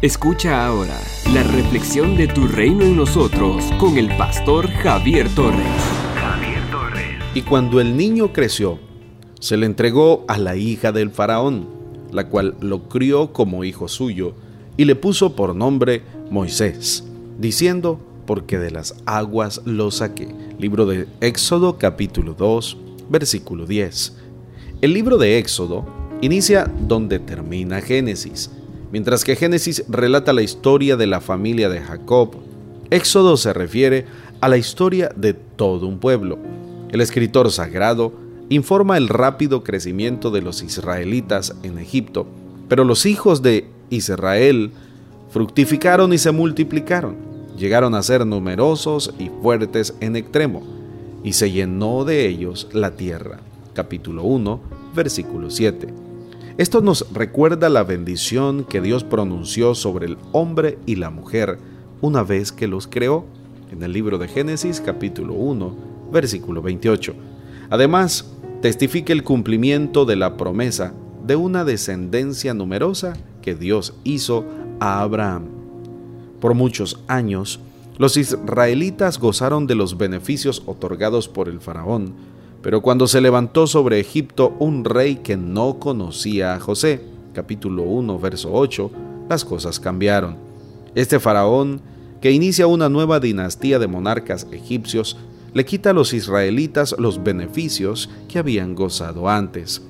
Escucha ahora la reflexión de tu reino en nosotros con el pastor Javier Torres. Javier Torres. Y cuando el niño creció, se le entregó a la hija del faraón, la cual lo crió como hijo suyo y le puso por nombre Moisés, diciendo, porque de las aguas lo saqué. Libro de Éxodo capítulo 2, versículo 10. El libro de Éxodo inicia donde termina Génesis Mientras que Génesis relata la historia de la familia de Jacob, Éxodo se refiere a la historia de todo un pueblo. El escritor sagrado informa el rápido crecimiento de los israelitas en Egipto, pero los hijos de Israel fructificaron y se multiplicaron, llegaron a ser numerosos y fuertes en extremo, y se llenó de ellos la tierra. Capítulo 1, versículo 7. Esto nos recuerda la bendición que Dios pronunció sobre el hombre y la mujer una vez que los creó en el libro de Génesis capítulo 1 versículo 28. Además, testifica el cumplimiento de la promesa de una descendencia numerosa que Dios hizo a Abraham. Por muchos años, los israelitas gozaron de los beneficios otorgados por el faraón, pero cuando se levantó sobre Egipto un rey que no conocía a José, capítulo 1, verso 8, las cosas cambiaron. Este faraón, que inicia una nueva dinastía de monarcas egipcios, le quita a los israelitas los beneficios que habían gozado antes.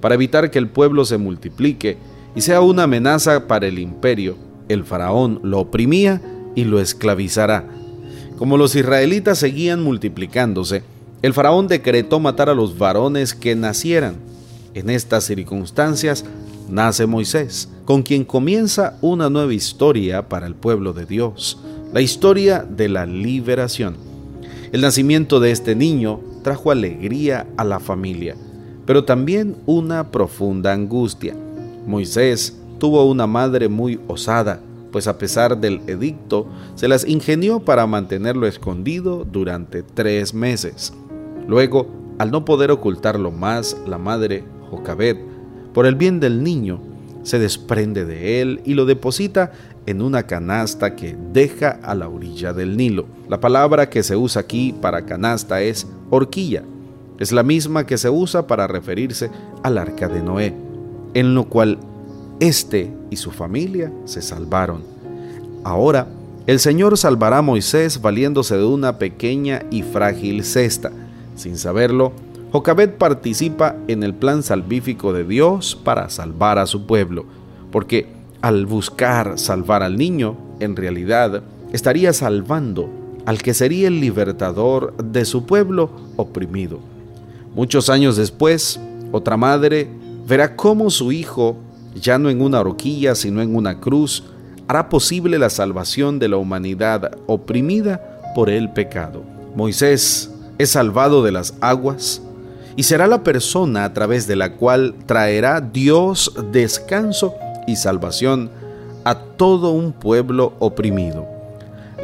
Para evitar que el pueblo se multiplique y sea una amenaza para el imperio, el faraón lo oprimía y lo esclavizará. Como los israelitas seguían multiplicándose, el faraón decretó matar a los varones que nacieran. En estas circunstancias nace Moisés, con quien comienza una nueva historia para el pueblo de Dios, la historia de la liberación. El nacimiento de este niño trajo alegría a la familia, pero también una profunda angustia. Moisés tuvo una madre muy osada, pues a pesar del edicto, se las ingenió para mantenerlo escondido durante tres meses. Luego, al no poder ocultarlo más, la madre, Jocabet, por el bien del niño, se desprende de él y lo deposita en una canasta que deja a la orilla del Nilo. La palabra que se usa aquí para canasta es horquilla. Es la misma que se usa para referirse al arca de Noé, en lo cual éste y su familia se salvaron. Ahora, el Señor salvará a Moisés valiéndose de una pequeña y frágil cesta sin saberlo, Jocabet participa en el plan salvífico de Dios para salvar a su pueblo, porque al buscar salvar al niño, en realidad estaría salvando al que sería el libertador de su pueblo oprimido. Muchos años después, otra madre verá cómo su hijo, ya no en una horquilla, sino en una cruz, hará posible la salvación de la humanidad oprimida por el pecado. Moisés es salvado de las aguas y será la persona a través de la cual traerá Dios descanso y salvación a todo un pueblo oprimido.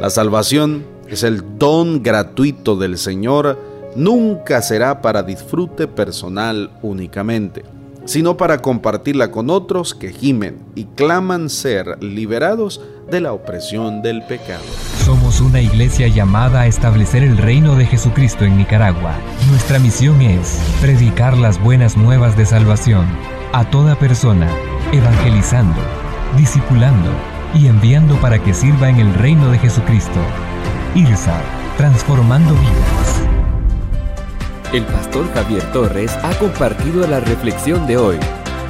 La salvación es el don gratuito del Señor, nunca será para disfrute personal únicamente, sino para compartirla con otros que gimen y claman ser liberados de la opresión del pecado. Somos una iglesia llamada a establecer el reino de Jesucristo en Nicaragua. Nuestra misión es predicar las buenas nuevas de salvación a toda persona, evangelizando, discipulando y enviando para que sirva en el reino de Jesucristo. IRSA, transformando vidas. El pastor Javier Torres ha compartido la reflexión de hoy.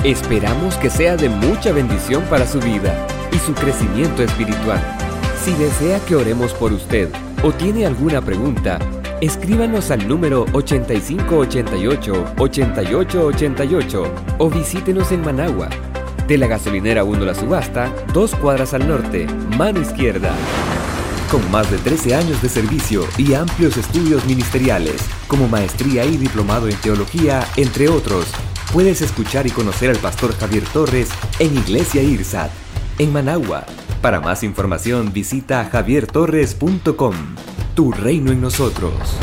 Esperamos que sea de mucha bendición para su vida y su crecimiento espiritual. Si desea que oremos por usted o tiene alguna pregunta, escríbanos al número 8588-8888 o visítenos en Managua. De la gasolinera 1 La Subasta, dos cuadras al norte, mano izquierda. Con más de 13 años de servicio y amplios estudios ministeriales, como maestría y diplomado en teología, entre otros, puedes escuchar y conocer al pastor Javier Torres en Iglesia IRSAT, en Managua para más información visita javiertorres.com. Tu reino en nosotros.